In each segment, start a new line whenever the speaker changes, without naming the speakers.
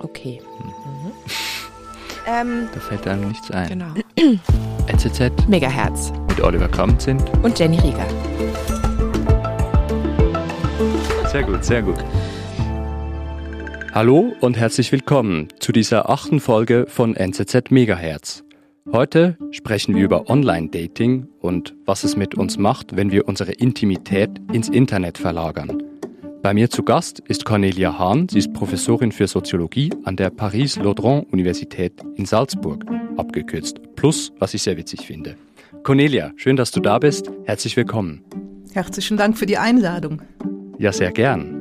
Okay.
Mhm. Ähm, da fällt einem nichts ein.
Genau.
NZZ
Megahertz
mit Oliver Kramt sind
und Jenny Rieger.
Sehr gut, sehr gut. Hallo und herzlich willkommen zu dieser achten Folge von NZZ Megahertz. Heute sprechen wir über Online-Dating und was es mit uns macht, wenn wir unsere Intimität ins Internet verlagern. Bei mir zu Gast ist Cornelia Hahn. Sie ist Professorin für Soziologie an der Paris-Laudron-Universität in Salzburg, abgekürzt. Plus, was ich sehr witzig finde. Cornelia, schön, dass du da bist. Herzlich willkommen.
Herzlichen Dank für die Einladung.
Ja, sehr gern.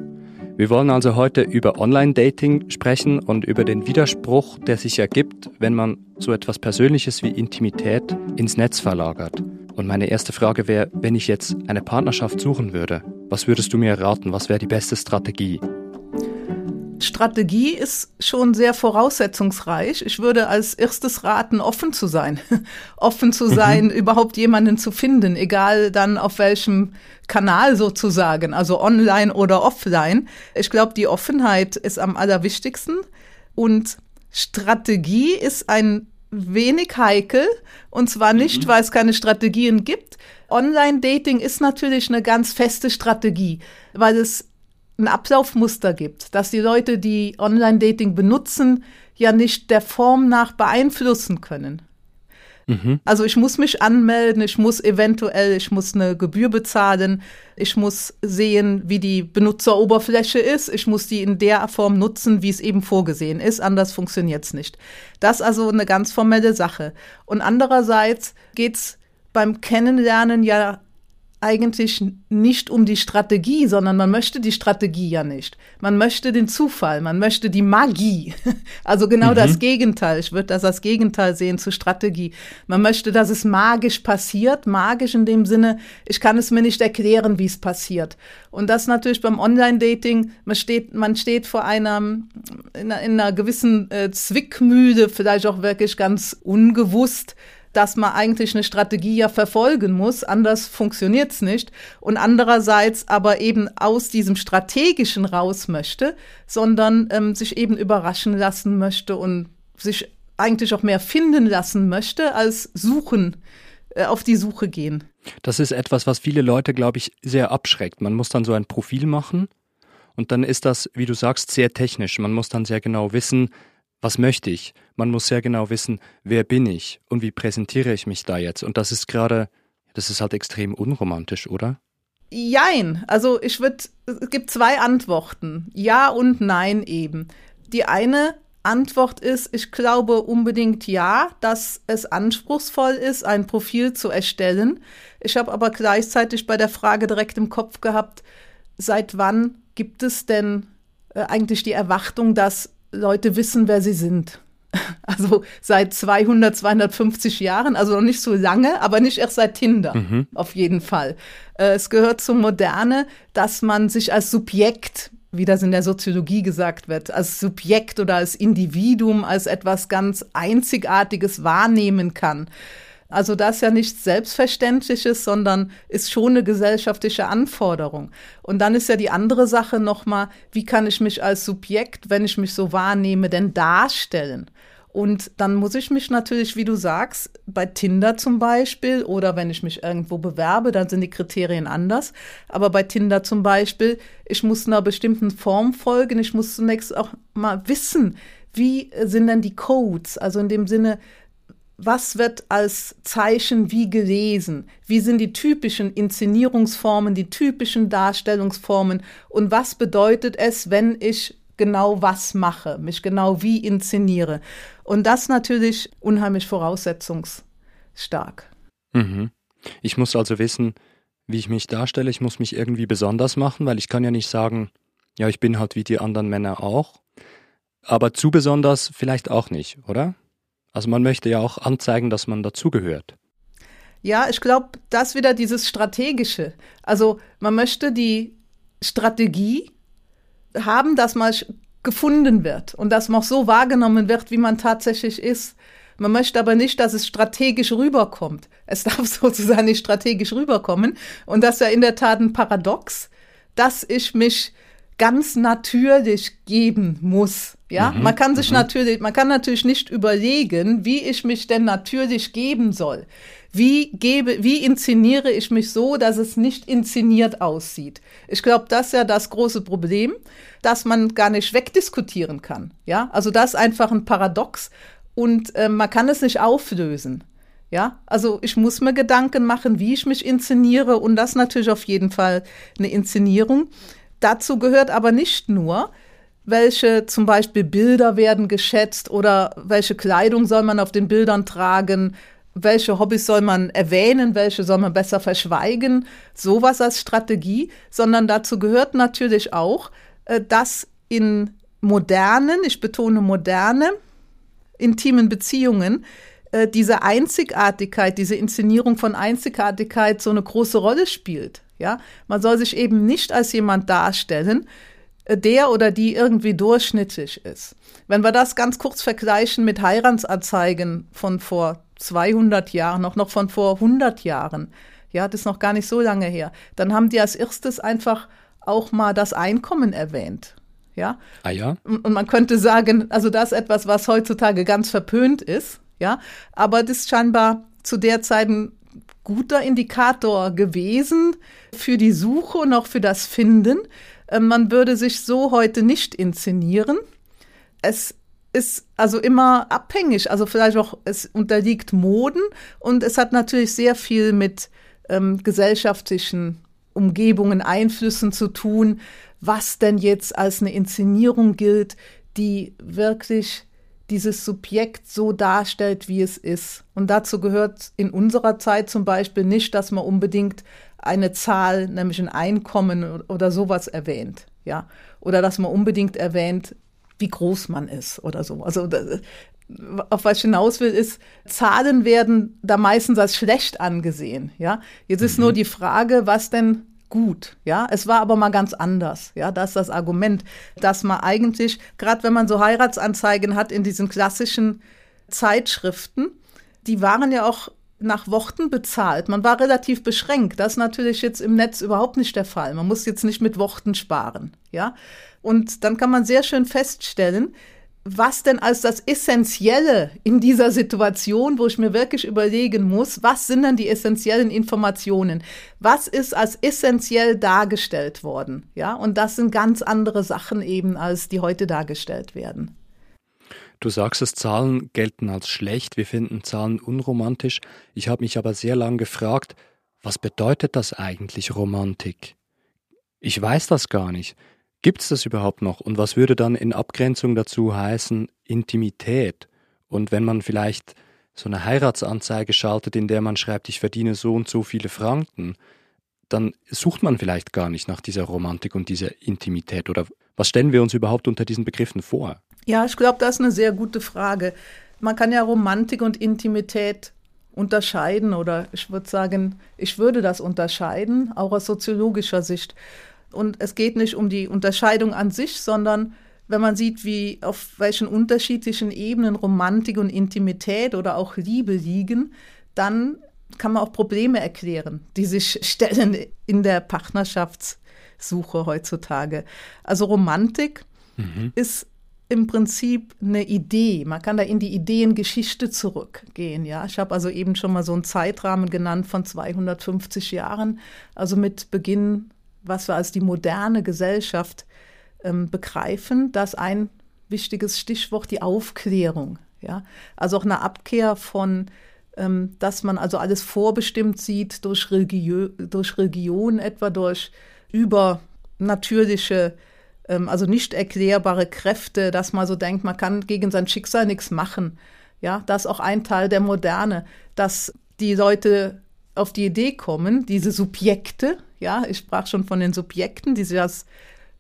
Wir wollen also heute über Online-Dating sprechen und über den Widerspruch, der sich ergibt, wenn man so etwas Persönliches wie Intimität ins Netz verlagert. Und meine erste Frage wäre, wenn ich jetzt eine Partnerschaft suchen würde, was würdest du mir raten? Was wäre die beste Strategie?
Strategie ist schon sehr voraussetzungsreich. Ich würde als erstes raten, offen zu sein. offen zu sein, mhm. überhaupt jemanden zu finden, egal dann auf welchem Kanal sozusagen, also online oder offline. Ich glaube, die Offenheit ist am allerwichtigsten und Strategie ist ein wenig heikel. Und zwar nicht, mhm. weil es keine Strategien gibt. Online-Dating ist natürlich eine ganz feste Strategie, weil es ein Ablaufmuster gibt, dass die Leute, die Online-Dating benutzen, ja nicht der Form nach beeinflussen können. Mhm. Also ich muss mich anmelden, ich muss eventuell, ich muss eine Gebühr bezahlen, ich muss sehen, wie die Benutzeroberfläche ist, ich muss die in der Form nutzen, wie es eben vorgesehen ist, anders funktioniert es nicht. Das ist also eine ganz formelle Sache. Und andererseits geht es beim Kennenlernen ja eigentlich nicht um die Strategie, sondern man möchte die Strategie ja nicht. Man möchte den Zufall, man möchte die Magie. Also genau mhm. das Gegenteil. Ich würde das als Gegenteil sehen zur Strategie. Man möchte, dass es magisch passiert. Magisch in dem Sinne, ich kann es mir nicht erklären, wie es passiert. Und das natürlich beim Online-Dating, man steht, man steht vor einer, in einer, in einer gewissen äh, Zwickmühle, vielleicht auch wirklich ganz ungewusst dass man eigentlich eine Strategie ja verfolgen muss, anders funktioniert es nicht. Und andererseits aber eben aus diesem Strategischen raus möchte, sondern ähm, sich eben überraschen lassen möchte und sich eigentlich auch mehr finden lassen möchte, als suchen, äh, auf die Suche gehen.
Das ist etwas, was viele Leute, glaube ich, sehr abschreckt. Man muss dann so ein Profil machen und dann ist das, wie du sagst, sehr technisch. Man muss dann sehr genau wissen, was möchte ich? Man muss sehr genau wissen, wer bin ich und wie präsentiere ich mich da jetzt. Und das ist gerade, das ist halt extrem unromantisch, oder?
Jein. Also ich würde, es gibt zwei Antworten. Ja und nein eben. Die eine Antwort ist, ich glaube unbedingt ja, dass es anspruchsvoll ist, ein Profil zu erstellen. Ich habe aber gleichzeitig bei der Frage direkt im Kopf gehabt, seit wann gibt es denn äh, eigentlich die Erwartung, dass Leute wissen, wer sie sind. Also seit 200, 250 Jahren, also noch nicht so lange, aber nicht erst seit Tinder, mhm. auf jeden Fall. Äh, es gehört zur Moderne, dass man sich als Subjekt, wie das in der Soziologie gesagt wird, als Subjekt oder als Individuum, als etwas ganz Einzigartiges wahrnehmen kann. Also das ist ja nichts Selbstverständliches, sondern ist schon eine gesellschaftliche Anforderung. Und dann ist ja die andere Sache nochmal, wie kann ich mich als Subjekt, wenn ich mich so wahrnehme, denn darstellen? Und dann muss ich mich natürlich, wie du sagst, bei Tinder zum Beispiel oder wenn ich mich irgendwo bewerbe, dann sind die Kriterien anders. Aber bei Tinder zum Beispiel, ich muss einer bestimmten Form folgen. Ich muss zunächst auch mal wissen, wie sind denn die Codes? Also in dem Sinne, was wird als Zeichen wie gelesen? Wie sind die typischen Inszenierungsformen, die typischen Darstellungsformen? Und was bedeutet es, wenn ich genau was mache, mich genau wie inszeniere? Und das natürlich unheimlich voraussetzungsstark.
Mhm. Ich muss also wissen, wie ich mich darstelle. Ich muss mich irgendwie besonders machen, weil ich kann ja nicht sagen, ja, ich bin halt wie die anderen Männer auch. Aber zu besonders vielleicht auch nicht, oder? Also man möchte ja auch anzeigen, dass man dazugehört.
Ja, ich glaube, das wieder dieses Strategische. Also man möchte die Strategie haben, dass man gefunden wird und dass man auch so wahrgenommen wird, wie man tatsächlich ist. Man möchte aber nicht, dass es strategisch rüberkommt. Es darf sozusagen nicht strategisch rüberkommen. Und das ist ja in der Tat ein Paradox, dass ich mich ganz natürlich geben muss. Ja, mhm, man kann sich mhm. natürlich, man kann natürlich nicht überlegen, wie ich mich denn natürlich geben soll. Wie gebe, wie inszeniere ich mich so, dass es nicht inszeniert aussieht? Ich glaube, das ist ja das große Problem, dass man gar nicht wegdiskutieren kann. Ja, also das ist einfach ein Paradox und äh, man kann es nicht auflösen. Ja, also ich muss mir Gedanken machen, wie ich mich inszeniere und das natürlich auf jeden Fall eine Inszenierung. Dazu gehört aber nicht nur, welche zum Beispiel Bilder werden geschätzt oder welche Kleidung soll man auf den Bildern tragen, welche Hobbys soll man erwähnen, welche soll man besser verschweigen, sowas als Strategie, sondern dazu gehört natürlich auch, äh, dass in modernen, ich betone moderne, intimen Beziehungen äh, diese Einzigartigkeit, diese Inszenierung von Einzigartigkeit so eine große Rolle spielt. Ja, man soll sich eben nicht als jemand darstellen, äh, der oder die irgendwie durchschnittlich ist. Wenn wir das ganz kurz vergleichen mit Heiratsanzeigen von vor 200 Jahren, noch, noch von vor 100 Jahren, ja, das ist noch gar nicht so lange her, dann haben die als erstes einfach auch mal das Einkommen erwähnt. Ja.
Ah ja.
Und man könnte sagen, also das ist etwas, was heutzutage ganz verpönt ist. Ja. Aber das ist scheinbar zu der Zeit ein guter Indikator gewesen für die Suche und auch für das Finden. Ähm, man würde sich so heute nicht inszenieren. Es ist also immer abhängig, also vielleicht auch, es unterliegt Moden und es hat natürlich sehr viel mit ähm, gesellschaftlichen Umgebungen, Einflüssen zu tun, was denn jetzt als eine Inszenierung gilt, die wirklich dieses Subjekt so darstellt, wie es ist. Und dazu gehört in unserer Zeit zum Beispiel nicht, dass man unbedingt eine Zahl, nämlich ein Einkommen oder sowas erwähnt, ja, oder dass man unbedingt erwähnt, wie groß man ist oder so. Also auf was ich hinaus will, ist, Zahlen werden da meistens als schlecht angesehen, ja. Jetzt ist mhm. nur die Frage, was denn gut, ja. Es war aber mal ganz anders, ja. Das ist das Argument, dass man eigentlich, gerade wenn man so Heiratsanzeigen hat in diesen klassischen Zeitschriften, die waren ja auch nach Worten bezahlt. Man war relativ beschränkt. Das ist natürlich jetzt im Netz überhaupt nicht der Fall. Man muss jetzt nicht mit Worten sparen, ja. Und dann kann man sehr schön feststellen, was denn als das Essentielle in dieser Situation, wo ich mir wirklich überlegen muss, was sind denn die essentiellen Informationen? Was ist als essentiell dargestellt worden? Ja, und das sind ganz andere Sachen eben, als die heute dargestellt werden.
Du sagst, dass Zahlen gelten als schlecht, wir finden Zahlen unromantisch. Ich habe mich aber sehr lange gefragt, was bedeutet das eigentlich Romantik? Ich weiß das gar nicht. Gibt es das überhaupt noch? Und was würde dann in Abgrenzung dazu heißen Intimität? Und wenn man vielleicht so eine Heiratsanzeige schaltet, in der man schreibt, ich verdiene so und so viele Franken, dann sucht man vielleicht gar nicht nach dieser Romantik und dieser Intimität. Oder was stellen wir uns überhaupt unter diesen Begriffen vor?
Ja, ich glaube, das ist eine sehr gute Frage. Man kann ja Romantik und Intimität unterscheiden oder ich würde sagen, ich würde das unterscheiden, auch aus soziologischer Sicht. Und es geht nicht um die Unterscheidung an sich, sondern wenn man sieht, wie auf welchen unterschiedlichen Ebenen Romantik und Intimität oder auch Liebe liegen, dann kann man auch Probleme erklären, die sich stellen in der Partnerschaftssuche heutzutage. Also Romantik mhm. ist im Prinzip eine Idee. Man kann da in die Ideengeschichte zurückgehen. Ja, ich habe also eben schon mal so einen Zeitrahmen genannt von 250 Jahren, also mit Beginn was wir als die moderne Gesellschaft ähm, begreifen, dass ein wichtiges Stichwort die Aufklärung. Ja? Also auch eine Abkehr von, ähm, dass man also alles vorbestimmt sieht durch, Religio durch Religion, etwa durch übernatürliche, ähm, also nicht erklärbare Kräfte, dass man so denkt, man kann gegen sein Schicksal nichts machen. Ja, das ist auch ein Teil der Moderne, dass die Leute auf die Idee kommen, diese Subjekte, ja, ich sprach schon von den Subjekten, die sich als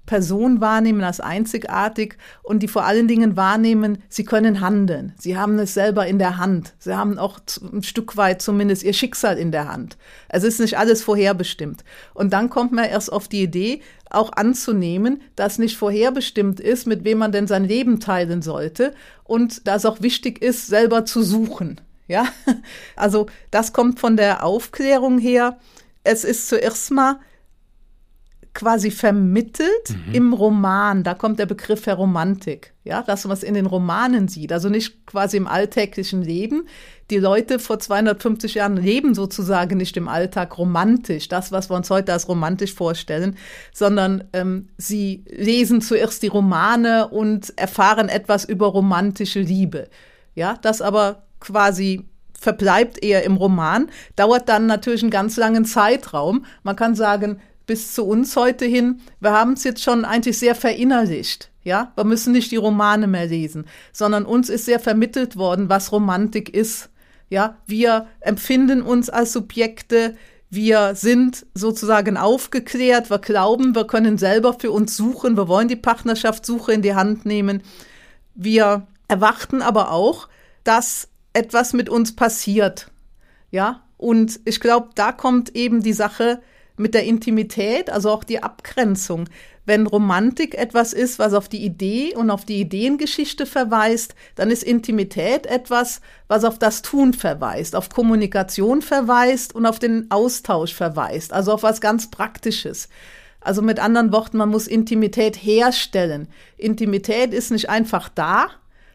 Person wahrnehmen, als einzigartig und die vor allen Dingen wahrnehmen, sie können handeln. Sie haben es selber in der Hand. Sie haben auch ein Stück weit zumindest ihr Schicksal in der Hand. Es ist nicht alles vorherbestimmt. Und dann kommt man erst auf die Idee, auch anzunehmen, dass nicht vorherbestimmt ist, mit wem man denn sein Leben teilen sollte und dass auch wichtig ist, selber zu suchen. Ja, also das kommt von der Aufklärung her. Es ist zuerst mal quasi vermittelt mhm. im Roman. Da kommt der Begriff der Romantik. Ja, das, was in den Romanen sieht. Also nicht quasi im alltäglichen Leben. Die Leute vor 250 Jahren leben sozusagen nicht im Alltag romantisch, das, was wir uns heute als romantisch vorstellen, sondern ähm, sie lesen zuerst die Romane und erfahren etwas über romantische Liebe. Ja, das aber quasi verbleibt eher im Roman, dauert dann natürlich einen ganz langen Zeitraum. Man kann sagen, bis zu uns heute hin, wir haben es jetzt schon eigentlich sehr verinnerlicht. Ja, wir müssen nicht die Romane mehr lesen, sondern uns ist sehr vermittelt worden, was Romantik ist. Ja, wir empfinden uns als Subjekte, wir sind sozusagen aufgeklärt, wir glauben, wir können selber für uns suchen, wir wollen die Partnerschaftssuche in die Hand nehmen. Wir erwarten aber auch, dass etwas mit uns passiert. Ja, und ich glaube, da kommt eben die Sache mit der Intimität, also auch die Abgrenzung. Wenn Romantik etwas ist, was auf die Idee und auf die Ideengeschichte verweist, dann ist Intimität etwas, was auf das Tun verweist, auf Kommunikation verweist und auf den Austausch verweist, also auf was ganz Praktisches. Also mit anderen Worten, man muss Intimität herstellen. Intimität ist nicht einfach da,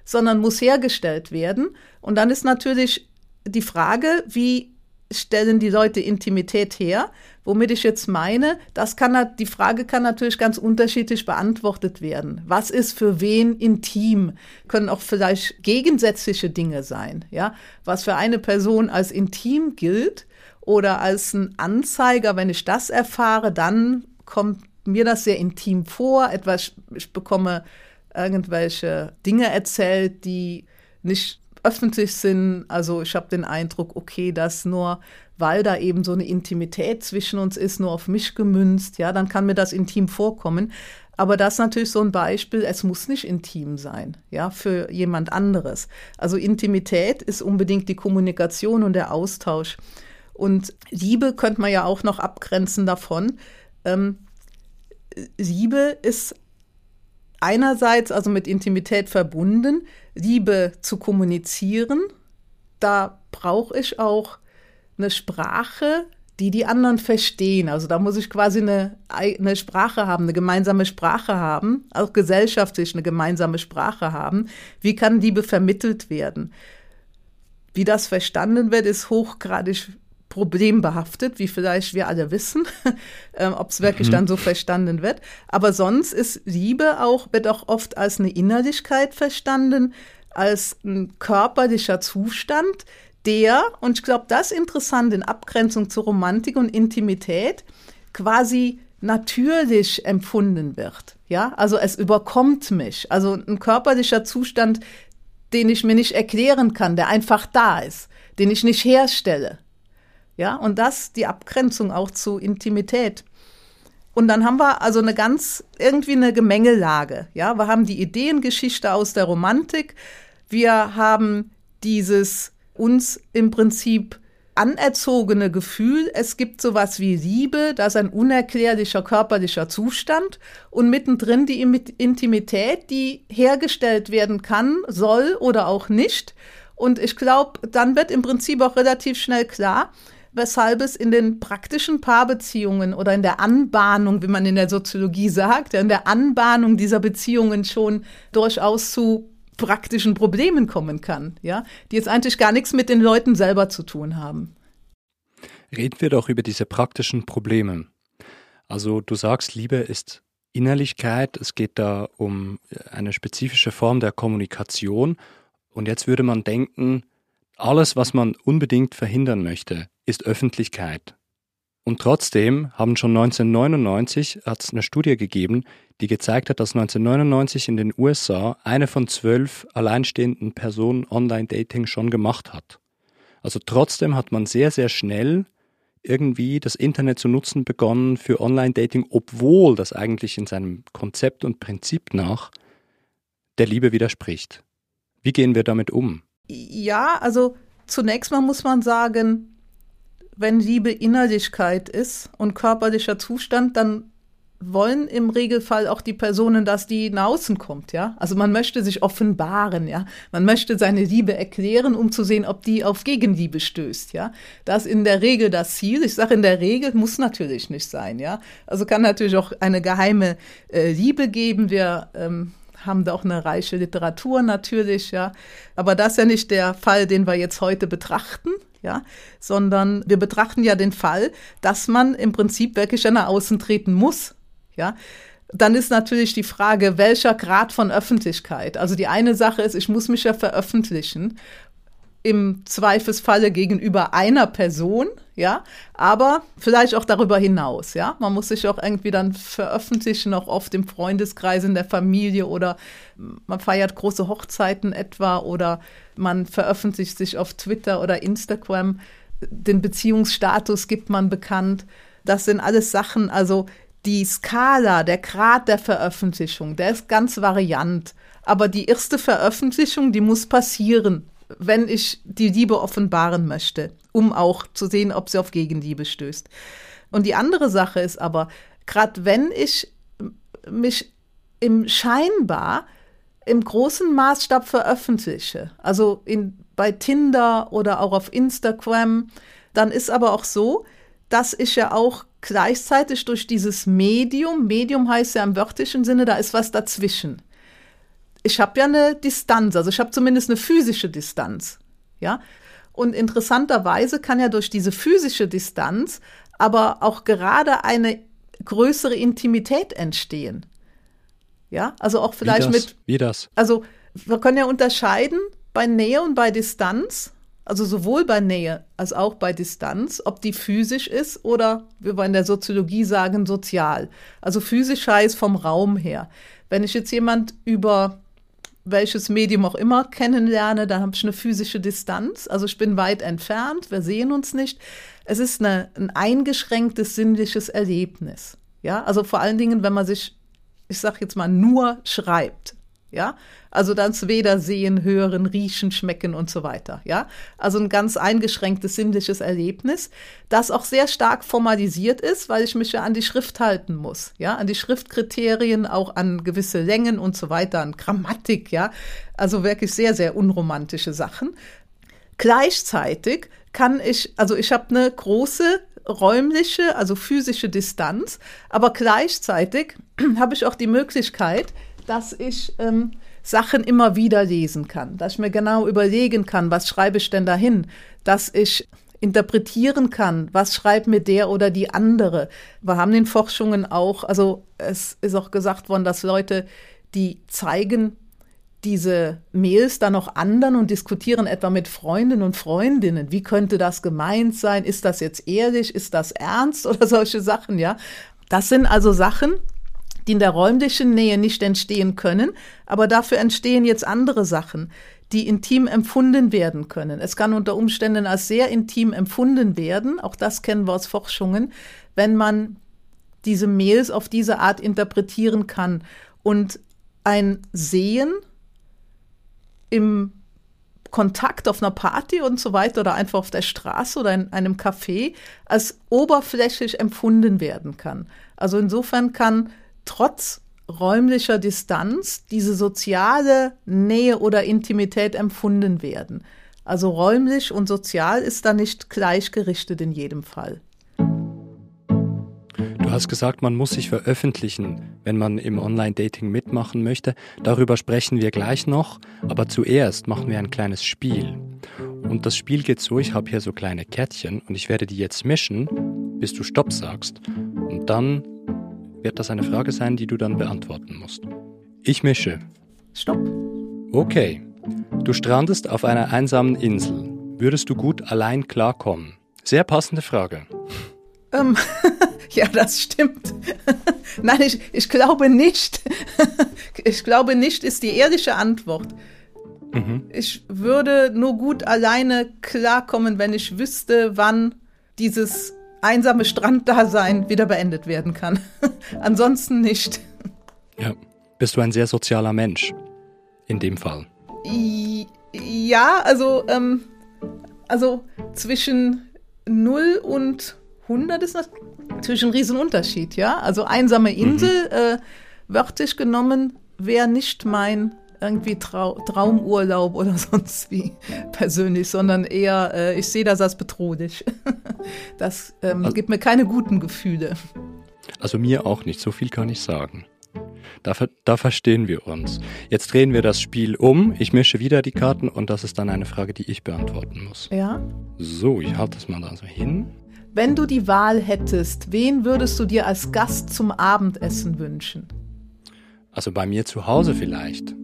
sondern muss hergestellt werden. Und dann ist natürlich die Frage, wie stellen die Leute Intimität her? Womit ich jetzt meine, das kann, die Frage kann natürlich ganz unterschiedlich beantwortet werden. Was ist für wen intim? Können auch vielleicht gegensätzliche Dinge sein, ja? Was für eine Person als intim gilt oder als ein Anzeiger, wenn ich das erfahre, dann kommt mir das sehr intim vor. Etwas, ich bekomme irgendwelche Dinge erzählt, die nicht öffentlich sind. Also ich habe den Eindruck, okay, dass nur weil da eben so eine Intimität zwischen uns ist, nur auf mich gemünzt, ja, dann kann mir das intim vorkommen. Aber das ist natürlich so ein Beispiel, es muss nicht intim sein, ja, für jemand anderes. Also Intimität ist unbedingt die Kommunikation und der Austausch. Und Liebe könnte man ja auch noch abgrenzen davon. Ähm, Liebe ist einerseits also mit Intimität verbunden, Liebe zu kommunizieren. Da brauche ich auch eine Sprache, die die anderen verstehen. Also da muss ich quasi eine, eine Sprache haben, eine gemeinsame Sprache haben, auch gesellschaftlich eine gemeinsame Sprache haben. Wie kann Liebe vermittelt werden? Wie das verstanden wird, ist hochgradig problembehaftet, wie vielleicht wir alle wissen, äh, ob es wirklich mhm. dann so verstanden wird. Aber sonst ist Liebe auch, wird auch oft als eine Innerlichkeit verstanden, als ein körperlicher Zustand, der, und ich glaube, das ist interessant in Abgrenzung zu Romantik und Intimität, quasi natürlich empfunden wird. Ja, also es überkommt mich. Also ein körperlicher Zustand, den ich mir nicht erklären kann, der einfach da ist, den ich nicht herstelle. Ja, und das die Abgrenzung auch zu Intimität. Und dann haben wir also eine ganz, irgendwie eine Gemengelage. Ja, wir haben die Ideengeschichte aus der Romantik. Wir haben dieses uns im Prinzip anerzogene Gefühl, es gibt sowas wie Liebe, das ist ein unerklärlicher körperlicher Zustand und mittendrin die Intimität, die hergestellt werden kann, soll oder auch nicht. Und ich glaube, dann wird im Prinzip auch relativ schnell klar, weshalb es in den praktischen Paarbeziehungen oder in der Anbahnung, wie man in der Soziologie sagt, in der Anbahnung dieser Beziehungen schon durchaus zu praktischen Problemen kommen kann, ja, die jetzt eigentlich gar nichts mit den Leuten selber zu tun haben.
Reden wir doch über diese praktischen Probleme. Also du sagst, Liebe ist Innerlichkeit, es geht da um eine spezifische Form der Kommunikation und jetzt würde man denken, alles, was man unbedingt verhindern möchte, ist Öffentlichkeit. Und trotzdem haben schon 1999 hat es eine Studie gegeben, die gezeigt hat, dass 1999 in den USA eine von zwölf alleinstehenden Personen Online-Dating schon gemacht hat. Also trotzdem hat man sehr, sehr schnell irgendwie das Internet zu nutzen begonnen für Online-Dating, obwohl das eigentlich in seinem Konzept und Prinzip nach der Liebe widerspricht. Wie gehen wir damit um?
Ja, also zunächst mal muss man sagen, wenn Liebe Innerlichkeit ist und körperlicher Zustand, dann wollen im Regelfall auch die Personen, dass die nach außen kommt, ja. Also man möchte sich offenbaren, ja. Man möchte seine Liebe erklären, um zu sehen, ob die auf Gegenliebe stößt, ja. Das ist in der Regel das Ziel. Ich sage in der Regel muss natürlich nicht sein, ja. Also kann natürlich auch eine geheime äh, Liebe geben. Wir ähm, haben da auch eine reiche Literatur natürlich, ja. Aber das ist ja nicht der Fall, den wir jetzt heute betrachten, ja, sondern wir betrachten ja den Fall, dass man im Prinzip wirklich nach außen treten muss, ja. Dann ist natürlich die Frage, welcher Grad von Öffentlichkeit. Also die eine Sache ist, ich muss mich ja veröffentlichen im Zweifelsfalle gegenüber einer Person, ja, aber vielleicht auch darüber hinaus, ja. Man muss sich auch irgendwie dann veröffentlichen, auch oft im Freundeskreis, in der Familie oder man feiert große Hochzeiten etwa oder man veröffentlicht sich auf Twitter oder Instagram. Den Beziehungsstatus gibt man bekannt. Das sind alles Sachen, also die Skala, der Grad der Veröffentlichung, der ist ganz variant. Aber die erste Veröffentlichung, die muss passieren wenn ich die Liebe offenbaren möchte, um auch zu sehen, ob sie auf Gegenliebe stößt. Und die andere Sache ist aber, gerade wenn ich mich im scheinbar im großen Maßstab veröffentliche, also in, bei Tinder oder auch auf Instagram, dann ist aber auch so, dass ich ja auch gleichzeitig durch dieses Medium, Medium heißt ja im wörtlichen Sinne, da ist was dazwischen ich habe ja eine Distanz, also ich habe zumindest eine physische Distanz, ja. Und interessanterweise kann ja durch diese physische Distanz aber auch gerade eine größere Intimität entstehen. Ja, also auch vielleicht
Wie das?
mit.
Wie das?
Also wir können ja unterscheiden bei Nähe und bei Distanz, also sowohl bei Nähe als auch bei Distanz, ob die physisch ist oder, wie wir in der Soziologie sagen, sozial. Also physisch heißt vom Raum her. Wenn ich jetzt jemand über welches Medium auch immer kennenlerne, dann habe ich eine physische Distanz. Also ich bin weit entfernt, wir sehen uns nicht. Es ist eine, ein eingeschränktes sinnliches Erlebnis. Ja, also vor allen Dingen, wenn man sich, ich sage jetzt mal, nur schreibt. Ja, also dann weder sehen, hören, riechen, schmecken und so weiter. Ja, also ein ganz eingeschränktes sinnliches Erlebnis, das auch sehr stark formalisiert ist, weil ich mich ja an die Schrift halten muss. Ja, an die Schriftkriterien, auch an gewisse Längen und so weiter, an Grammatik. Ja, also wirklich sehr, sehr unromantische Sachen. Gleichzeitig kann ich, also ich habe eine große räumliche, also physische Distanz, aber gleichzeitig habe ich auch die Möglichkeit, dass ich ähm, Sachen immer wieder lesen kann, dass ich mir genau überlegen kann, was schreibe ich denn dahin, dass ich interpretieren kann, was schreibt mir der oder die andere. Wir haben in Forschungen auch, also es ist auch gesagt worden, dass Leute, die zeigen diese Mails dann noch anderen und diskutieren etwa mit Freundinnen und Freundinnen, wie könnte das gemeint sein, ist das jetzt ehrlich, ist das ernst oder solche Sachen, ja. Das sind also Sachen, die in der räumlichen Nähe nicht entstehen können, aber dafür entstehen jetzt andere Sachen, die intim empfunden werden können. Es kann unter Umständen als sehr intim empfunden werden, auch das kennen wir aus Forschungen, wenn man diese Mails auf diese Art interpretieren kann und ein Sehen im Kontakt auf einer Party und so weiter oder einfach auf der Straße oder in einem Café als oberflächlich empfunden werden kann. Also insofern kann trotz räumlicher Distanz diese soziale Nähe oder Intimität empfunden werden. Also räumlich und sozial ist da nicht gleichgerichtet in jedem Fall.
Du hast gesagt, man muss sich veröffentlichen, wenn man im Online-Dating mitmachen möchte. Darüber sprechen wir gleich noch, aber zuerst machen wir ein kleines Spiel. Und das Spiel geht so, ich habe hier so kleine Kärtchen und ich werde die jetzt mischen, bis du Stopp sagst. Und dann wird das eine Frage sein, die du dann beantworten musst. Ich mische.
Stopp.
Okay. Du strandest auf einer einsamen Insel. Würdest du gut allein klarkommen? Sehr passende Frage.
Ähm, ja, das stimmt. Nein, ich, ich glaube nicht. ich glaube nicht, ist die ehrliche Antwort. Mhm. Ich würde nur gut alleine klarkommen, wenn ich wüsste, wann dieses einsame Stranddasein wieder beendet werden kann. Ansonsten nicht.
Ja, bist du ein sehr sozialer Mensch in dem Fall?
Ja, also, ähm, also zwischen 0 und 100 ist natürlich ein Riesenunterschied, ja. Also einsame mhm. Insel, mhm. äh, wörtlich genommen, wäre nicht mein irgendwie Trau Traumurlaub oder sonst wie persönlich, sondern eher, äh, ich sehe das als bedrohlich. das ähm, also, gibt mir keine guten Gefühle.
Also mir auch nicht, so viel kann ich sagen. Da, da, verstehen wir uns. Jetzt drehen wir das Spiel um. Ich mische wieder die Karten und das ist dann eine Frage, die ich beantworten muss.
Ja.
So, ich halte das mal da so hin.
Wenn du die Wahl hättest, wen würdest du dir als Gast zum Abendessen wünschen?
Also bei mir zu Hause vielleicht.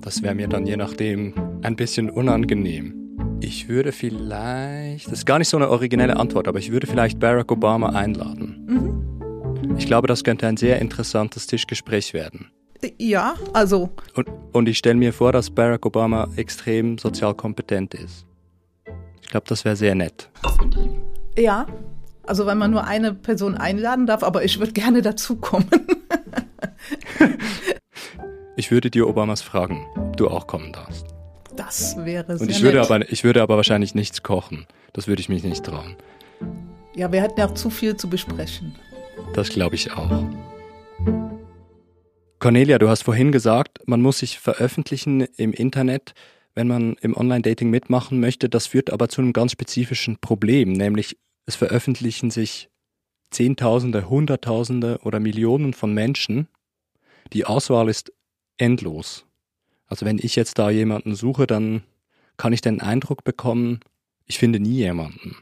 Das wäre mir dann je nachdem ein bisschen unangenehm. Ich würde vielleicht, das ist gar nicht so eine originelle Antwort, aber ich würde vielleicht Barack Obama einladen. Mhm. Ich glaube, das könnte ein sehr interessantes Tischgespräch werden.
Ja, also.
Und, und ich stelle mir vor, dass Barack Obama extrem sozial kompetent ist. Ich glaube, das wäre sehr nett.
Ja, also wenn man nur eine Person einladen darf, aber ich würde gerne dazukommen.
ich würde dir Obamas fragen, ob du auch kommen darfst.
Das wäre sehr
Und ich würde, aber, ich würde aber wahrscheinlich nichts kochen. Das würde ich mich nicht trauen.
Ja, wir hätten ja auch zu viel zu besprechen.
Das glaube ich auch. Cornelia, du hast vorhin gesagt, man muss sich veröffentlichen im Internet, wenn man im Online-Dating mitmachen möchte. Das führt aber zu einem ganz spezifischen Problem, nämlich es veröffentlichen sich Zehntausende, Hunderttausende oder Millionen von Menschen. Die Auswahl ist endlos. Also wenn ich jetzt da jemanden suche, dann kann ich den Eindruck bekommen, ich finde nie jemanden.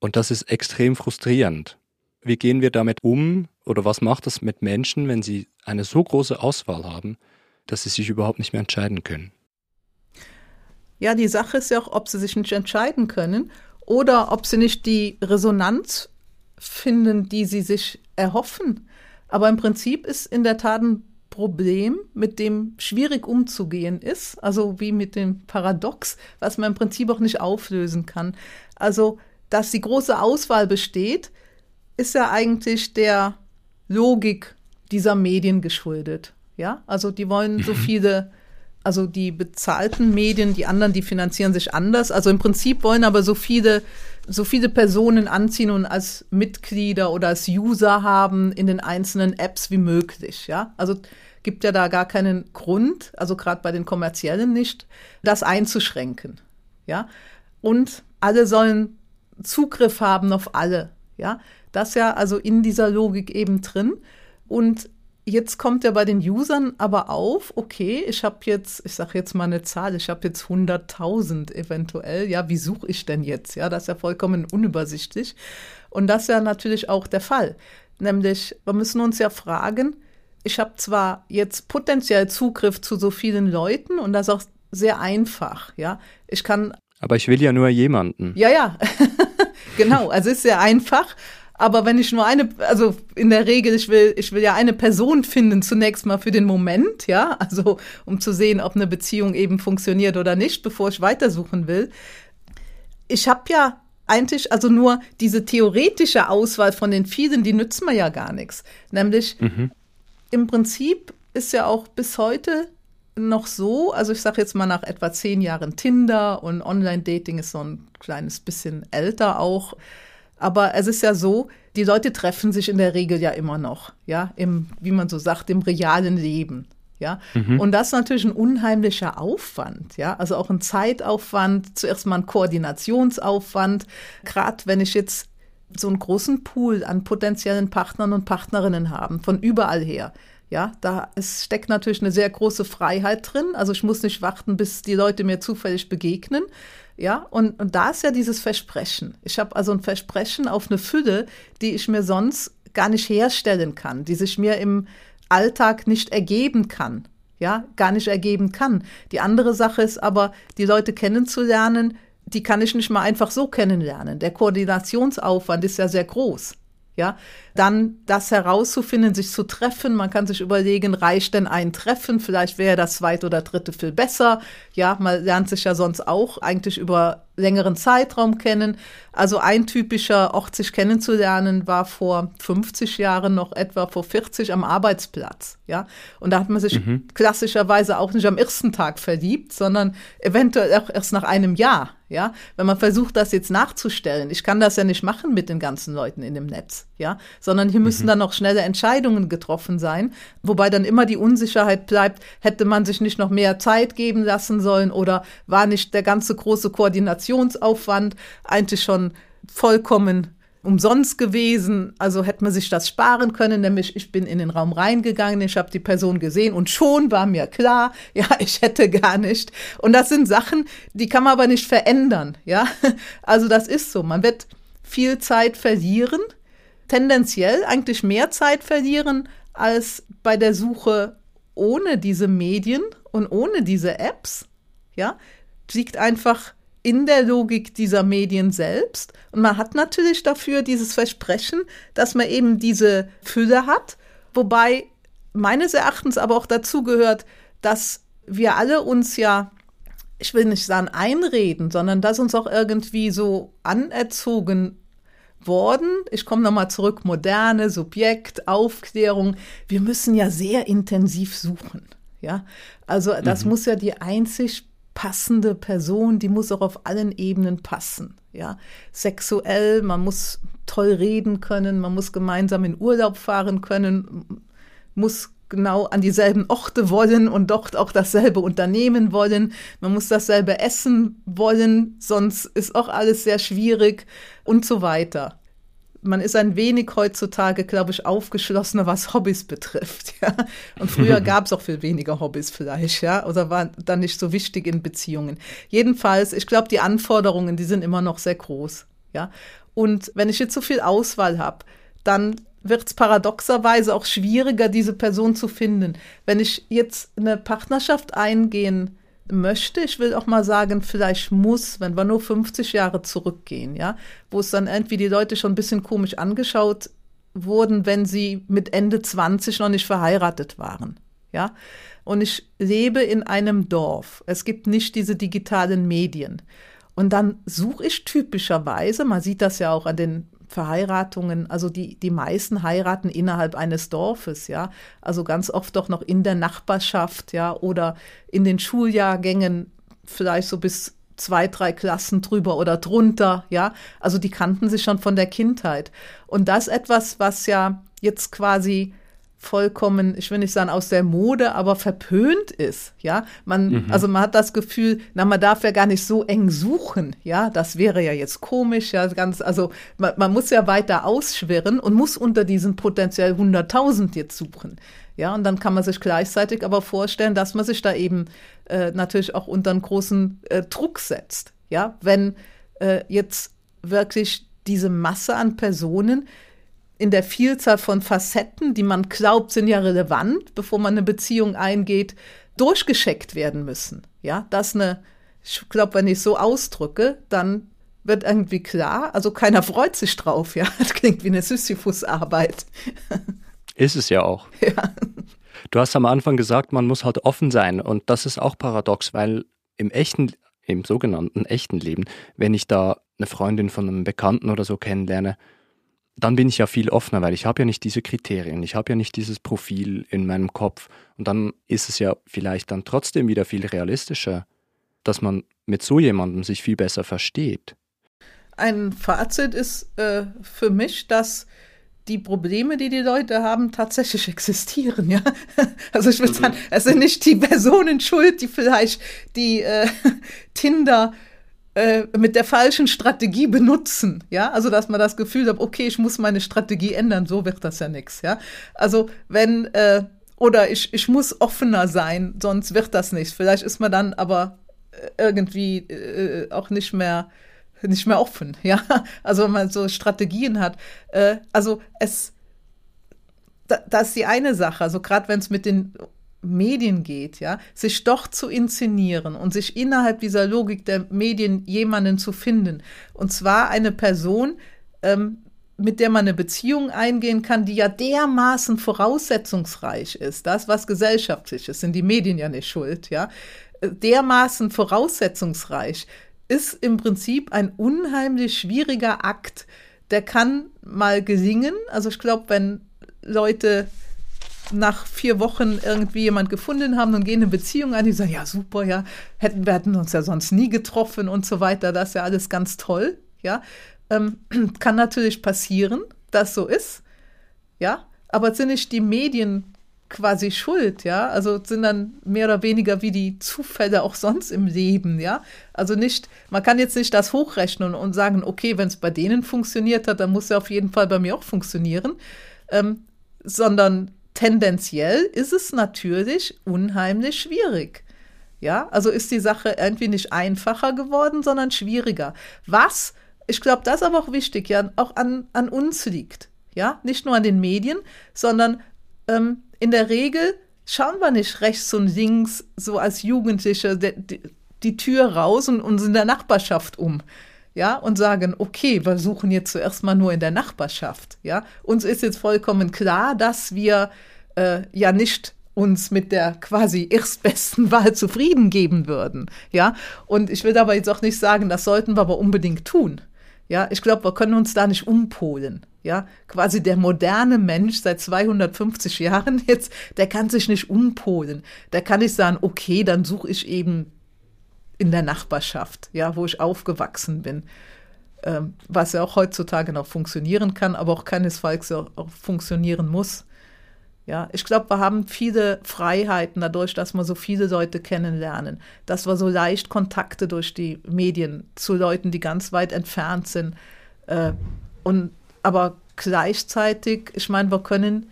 Und das ist extrem frustrierend. Wie gehen wir damit um oder was macht das mit Menschen, wenn sie eine so große Auswahl haben, dass sie sich überhaupt nicht mehr entscheiden können?
Ja, die Sache ist ja auch, ob sie sich nicht entscheiden können oder ob sie nicht die Resonanz finden, die sie sich erhoffen. Aber im Prinzip ist in der Tat ein Problem, mit dem schwierig umzugehen ist, also wie mit dem Paradox, was man im Prinzip auch nicht auflösen kann. Also, dass die große Auswahl besteht, ist ja eigentlich der Logik dieser Medien geschuldet. Ja, also die wollen so mhm. viele also die bezahlten Medien, die anderen, die finanzieren sich anders. Also im Prinzip wollen aber so viele, so viele Personen anziehen und als Mitglieder oder als User haben in den einzelnen Apps wie möglich. Ja, also gibt ja da gar keinen Grund, also gerade bei den kommerziellen nicht, das einzuschränken. Ja, und alle sollen Zugriff haben auf alle. Ja, das ja also in dieser Logik eben drin. Und Jetzt kommt ja bei den Usern aber auf, okay, ich habe jetzt, ich sage jetzt mal eine Zahl, ich habe jetzt 100.000 eventuell. Ja, wie suche ich denn jetzt? Ja, das ist ja vollkommen unübersichtlich. Und das ist ja natürlich auch der Fall. Nämlich, wir müssen uns ja fragen, ich habe zwar jetzt potenziell Zugriff zu so vielen Leuten und das ist auch sehr einfach, ja. Ich kann.
Aber ich will ja nur jemanden.
Ja, ja. genau, also ist sehr einfach. Aber wenn ich nur eine, also in der Regel, ich will, ich will ja eine Person finden, zunächst mal für den Moment, ja, also um zu sehen, ob eine Beziehung eben funktioniert oder nicht, bevor ich weitersuchen will. Ich habe ja eigentlich also nur diese theoretische Auswahl von den vielen, die nützt mir ja gar nichts. Nämlich mhm. im Prinzip ist ja auch bis heute noch so, also ich sage jetzt mal nach etwa zehn Jahren Tinder und Online-Dating ist so ein kleines bisschen älter auch. Aber es ist ja so, die Leute treffen sich in der Regel ja immer noch, ja, im, wie man so sagt, im realen Leben. Ja, mhm. und das ist natürlich ein unheimlicher Aufwand, ja, also auch ein Zeitaufwand, zuerst mal ein Koordinationsaufwand. Gerade wenn ich jetzt so einen großen Pool an potenziellen Partnern und Partnerinnen habe, von überall her. Ja, da es steckt natürlich eine sehr große Freiheit drin. Also ich muss nicht warten, bis die Leute mir zufällig begegnen, ja, und, und da ist ja dieses Versprechen. Ich habe also ein Versprechen auf eine Fülle, die ich mir sonst gar nicht herstellen kann, die sich mir im Alltag nicht ergeben kann. Ja, gar nicht ergeben kann. Die andere Sache ist aber, die Leute kennenzulernen, die kann ich nicht mal einfach so kennenlernen. Der Koordinationsaufwand ist ja sehr groß. Ja, dann das herauszufinden, sich zu treffen. Man kann sich überlegen, reicht denn ein Treffen? Vielleicht wäre das zweite oder dritte viel besser. Ja, man lernt sich ja sonst auch eigentlich über längeren Zeitraum kennen. Also ein typischer Ort, sich kennenzulernen, war vor 50 Jahren noch etwa vor 40 am Arbeitsplatz. Ja, und da hat man sich mhm. klassischerweise auch nicht am ersten Tag verliebt, sondern eventuell auch erst nach einem Jahr. Ja. Wenn man versucht, das jetzt nachzustellen, ich kann das ja nicht machen mit den ganzen Leuten in dem Netz, ja, sondern hier müssen mhm. dann noch schnelle Entscheidungen getroffen sein, wobei dann immer die Unsicherheit bleibt, hätte man sich nicht noch mehr Zeit geben lassen sollen oder war nicht der ganze große Koordinationsaufwand eigentlich schon vollkommen umsonst gewesen. Also hätte man sich das sparen können, nämlich ich bin in den Raum reingegangen, ich habe die Person gesehen und schon war mir klar, ja, ich hätte gar nicht. Und das sind Sachen, die kann man aber nicht verändern, ja. Also das ist so. Man wird viel Zeit verlieren, tendenziell eigentlich mehr Zeit verlieren als bei der Suche ohne diese Medien und ohne diese Apps, ja, liegt einfach in der Logik dieser Medien selbst. Und man hat natürlich dafür dieses Versprechen, dass man eben diese Fülle hat, wobei meines Erachtens aber auch dazu gehört, dass wir alle uns ja, ich will nicht sagen einreden, sondern dass uns auch irgendwie so anerzogen worden. Ich komme nochmal zurück, moderne, Subjekt, Aufklärung. Wir müssen ja sehr intensiv suchen. Ja, also das mhm. muss ja die einzig passende Person, die muss auch auf allen Ebenen passen. Ja, sexuell, man muss toll reden können, man muss gemeinsam in Urlaub fahren können, muss genau an dieselben Orte wollen und dort auch dasselbe unternehmen wollen. Man muss dasselbe essen wollen, sonst ist auch alles sehr schwierig und so weiter man ist ein wenig heutzutage, glaube ich, aufgeschlossener, was Hobbys betrifft. Ja? Und früher gab es auch viel weniger Hobbys vielleicht, ja, oder war dann nicht so wichtig in Beziehungen. Jedenfalls, ich glaube, die Anforderungen, die sind immer noch sehr groß. Ja? Und wenn ich jetzt so viel Auswahl habe, dann wird es paradoxerweise auch schwieriger, diese Person zu finden. Wenn ich jetzt eine Partnerschaft eingehen möchte, ich will auch mal sagen, vielleicht muss, wenn wir nur 50 Jahre zurückgehen, ja, wo es dann irgendwie die Leute schon ein bisschen komisch angeschaut wurden, wenn sie mit Ende 20 noch nicht verheiratet waren, ja. Und ich lebe in einem Dorf. Es gibt nicht diese digitalen Medien. Und dann suche ich typischerweise, man sieht das ja auch an den Verheiratungen, also die, die meisten heiraten innerhalb eines Dorfes, ja. Also ganz oft doch noch in der Nachbarschaft, ja, oder in den Schuljahrgängen vielleicht so bis zwei, drei Klassen drüber oder drunter, ja. Also die kannten sich schon von der Kindheit. Und das etwas, was ja jetzt quasi vollkommen, ich will nicht sagen aus der Mode, aber verpönt ist, ja. Man, mhm. also man hat das Gefühl, na, man darf ja gar nicht so eng suchen, ja. Das wäre ja jetzt komisch, ja, ganz, also man, man muss ja weiter ausschwirren und muss unter diesen potenziell 100.000 jetzt suchen, ja. Und dann kann man sich gleichzeitig aber vorstellen, dass man sich da eben äh, natürlich auch unter einen großen äh, Druck setzt, ja. Wenn äh, jetzt wirklich diese Masse an Personen in der Vielzahl von Facetten, die man glaubt, sind ja relevant, bevor man eine Beziehung eingeht, durchgescheckt werden müssen. Ja, das eine, ich glaube, wenn ich so ausdrücke, dann wird irgendwie klar, also keiner freut sich drauf, ja. Das klingt wie eine Sisyphus-Arbeit.
Ist es ja auch. Ja. Du hast am Anfang gesagt, man muss halt offen sein und das ist auch paradox, weil im echten, im sogenannten echten Leben, wenn ich da eine Freundin von einem Bekannten oder so kennenlerne, dann bin ich ja viel offener, weil ich habe ja nicht diese Kriterien, ich habe ja nicht dieses Profil in meinem Kopf und dann ist es ja vielleicht dann trotzdem wieder viel realistischer, dass man mit so jemandem sich viel besser versteht.
Ein Fazit ist äh, für mich, dass die Probleme, die die Leute haben, tatsächlich existieren, ja. Also ich würde mhm. sagen, es sind nicht die Personen schuld, die vielleicht die äh, Tinder äh, mit der falschen Strategie benutzen, ja, also dass man das Gefühl hat, okay, ich muss meine Strategie ändern, so wird das ja nichts, ja. Also wenn äh, oder ich ich muss offener sein, sonst wird das nicht. Vielleicht ist man dann aber äh, irgendwie äh, auch nicht mehr nicht mehr offen, ja. Also wenn man so Strategien hat, äh, also es das ist die eine Sache, also gerade wenn es mit den Medien geht, ja, sich doch zu inszenieren und sich innerhalb dieser Logik der Medien jemanden zu finden. Und zwar eine Person, ähm, mit der man eine Beziehung eingehen kann, die ja dermaßen voraussetzungsreich ist. Das, was gesellschaftlich ist, sind die Medien ja nicht schuld, ja. Dermaßen voraussetzungsreich ist im Prinzip ein unheimlich schwieriger Akt. Der kann mal gelingen. Also ich glaube, wenn Leute nach vier Wochen irgendwie jemand gefunden haben und gehen eine Beziehung an, die sagen, ja super, ja, hätten wir hätten uns ja sonst nie getroffen und so weiter, das ist ja alles ganz toll, ja. Ähm, kann natürlich passieren, dass so ist, ja, aber sind nicht die Medien quasi schuld, ja? Also sind dann mehr oder weniger wie die Zufälle auch sonst im Leben, ja? Also nicht, man kann jetzt nicht das hochrechnen und sagen, okay, wenn es bei denen funktioniert hat, dann muss es auf jeden Fall bei mir auch funktionieren, ähm, sondern tendenziell ist es natürlich unheimlich schwierig. Ja, also ist die Sache irgendwie nicht einfacher geworden, sondern schwieriger. Was, ich glaube, das ist aber auch wichtig, ja, auch an, an uns liegt. Ja, nicht nur an den Medien, sondern ähm, in der Regel schauen wir nicht rechts und links so als Jugendliche die, die, die Tür raus und uns in der Nachbarschaft um. Ja, und sagen, okay, wir suchen jetzt zuerst mal nur in der Nachbarschaft. Ja, uns ist jetzt vollkommen klar, dass wir äh, ja nicht uns mit der quasi erstbesten Wahl zufrieden geben würden. Ja, und ich will aber jetzt auch nicht sagen, das sollten wir aber unbedingt tun. Ja, ich glaube, wir können uns da nicht umpolen. Ja, quasi der moderne Mensch seit 250 Jahren jetzt, der kann sich nicht umpolen. Der kann nicht sagen, okay, dann suche ich eben in der Nachbarschaft, ja, wo ich aufgewachsen bin. Ähm, was ja auch heutzutage noch funktionieren kann, aber auch keinesfalls auch, auch funktionieren muss. Ja, ich glaube, wir haben viele Freiheiten dadurch, dass wir so viele Leute kennenlernen, dass wir so leicht Kontakte durch die Medien zu Leuten, die ganz weit entfernt sind. Äh, und aber gleichzeitig, ich meine, wir können,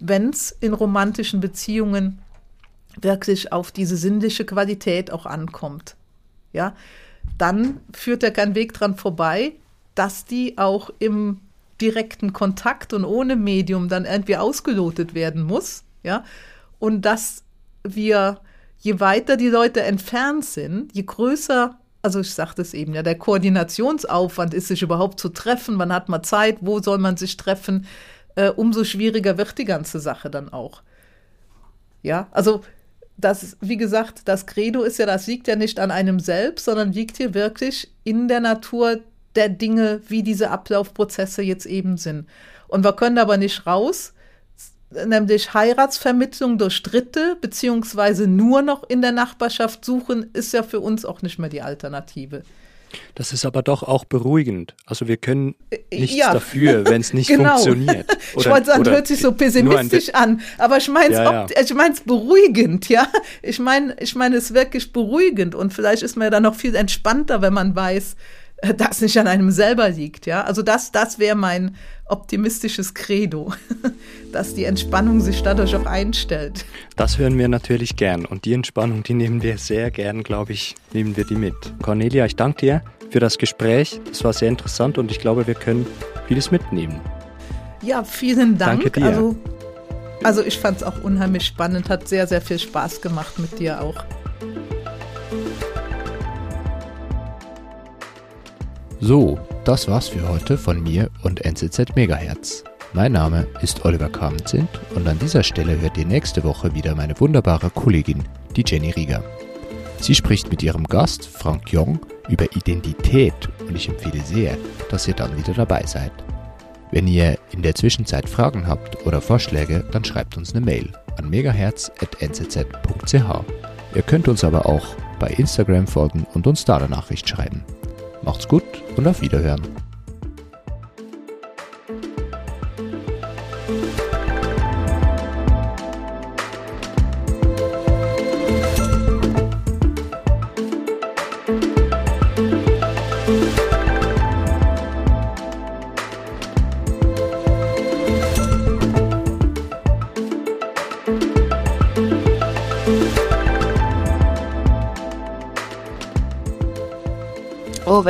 wenn es in romantischen Beziehungen wirklich auf diese sinnliche Qualität auch ankommt, ja, dann führt ja kein Weg dran vorbei, dass die auch im direkten Kontakt und ohne Medium dann irgendwie ausgelotet werden muss, ja, und dass wir, je weiter die Leute entfernt sind, je größer also ich sagte es eben, ja, der Koordinationsaufwand ist, sich überhaupt zu treffen, wann hat man Zeit, wo soll man sich treffen, äh, umso schwieriger wird die ganze Sache dann auch. Ja, also das, wie gesagt, das Credo ist ja, das liegt ja nicht an einem selbst, sondern liegt hier wirklich in der Natur der Dinge, wie diese Ablaufprozesse jetzt eben sind. Und wir können aber nicht raus, nämlich Heiratsvermittlung durch Dritte, beziehungsweise nur noch in der Nachbarschaft suchen, ist ja für uns auch nicht mehr die Alternative.
Das ist aber doch auch beruhigend. Also wir können äh, nichts ja. dafür, wenn es nicht genau. funktioniert.
Oder, ich wollte sagen, hört sich so pessimistisch an, aber ich meine es ja, ja. beruhigend, ja. Ich meine, ich meine es wirklich beruhigend und vielleicht ist man ja dann noch viel entspannter, wenn man weiß, das nicht an einem selber liegt, ja. Also das, das wäre mein optimistisches Credo, dass die Entspannung sich dadurch auch einstellt.
Das hören wir natürlich gern und die Entspannung, die nehmen wir sehr gern, glaube ich, nehmen wir die mit. Cornelia, ich danke dir für das Gespräch. Das war sehr interessant und ich glaube, wir können vieles mitnehmen.
Ja, vielen Dank.
Danke dir.
Also, also ich fand es auch unheimlich spannend, hat sehr, sehr viel Spaß gemacht mit dir auch.
So, das war's für heute von mir und NZZ Megahertz. Mein Name ist Oliver Kamenzind und an dieser Stelle hört ihr nächste Woche wieder meine wunderbare Kollegin, die Jenny Rieger. Sie spricht mit ihrem Gast, Frank Jong, über Identität und ich empfehle sehr, dass ihr dann wieder dabei seid. Wenn ihr in der Zwischenzeit Fragen habt oder Vorschläge, dann schreibt uns eine Mail an megahertz.nzz.ch. Ihr könnt uns aber auch bei Instagram folgen und uns da eine Nachricht schreiben. Macht's gut und auf Wiederhören.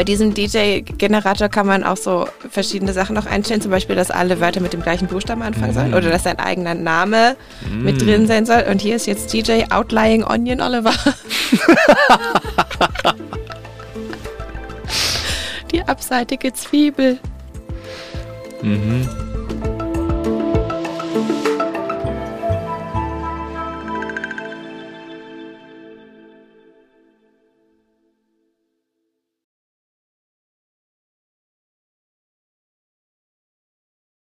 Bei diesem DJ-Generator kann man auch so verschiedene Sachen noch einstellen, zum Beispiel, dass alle Wörter mit dem gleichen Buchstaben anfangen sollen oder dass dein eigener Name mm. mit drin sein soll. Und hier ist jetzt DJ Outlying Onion Oliver. Die abseitige Zwiebel. Mhm.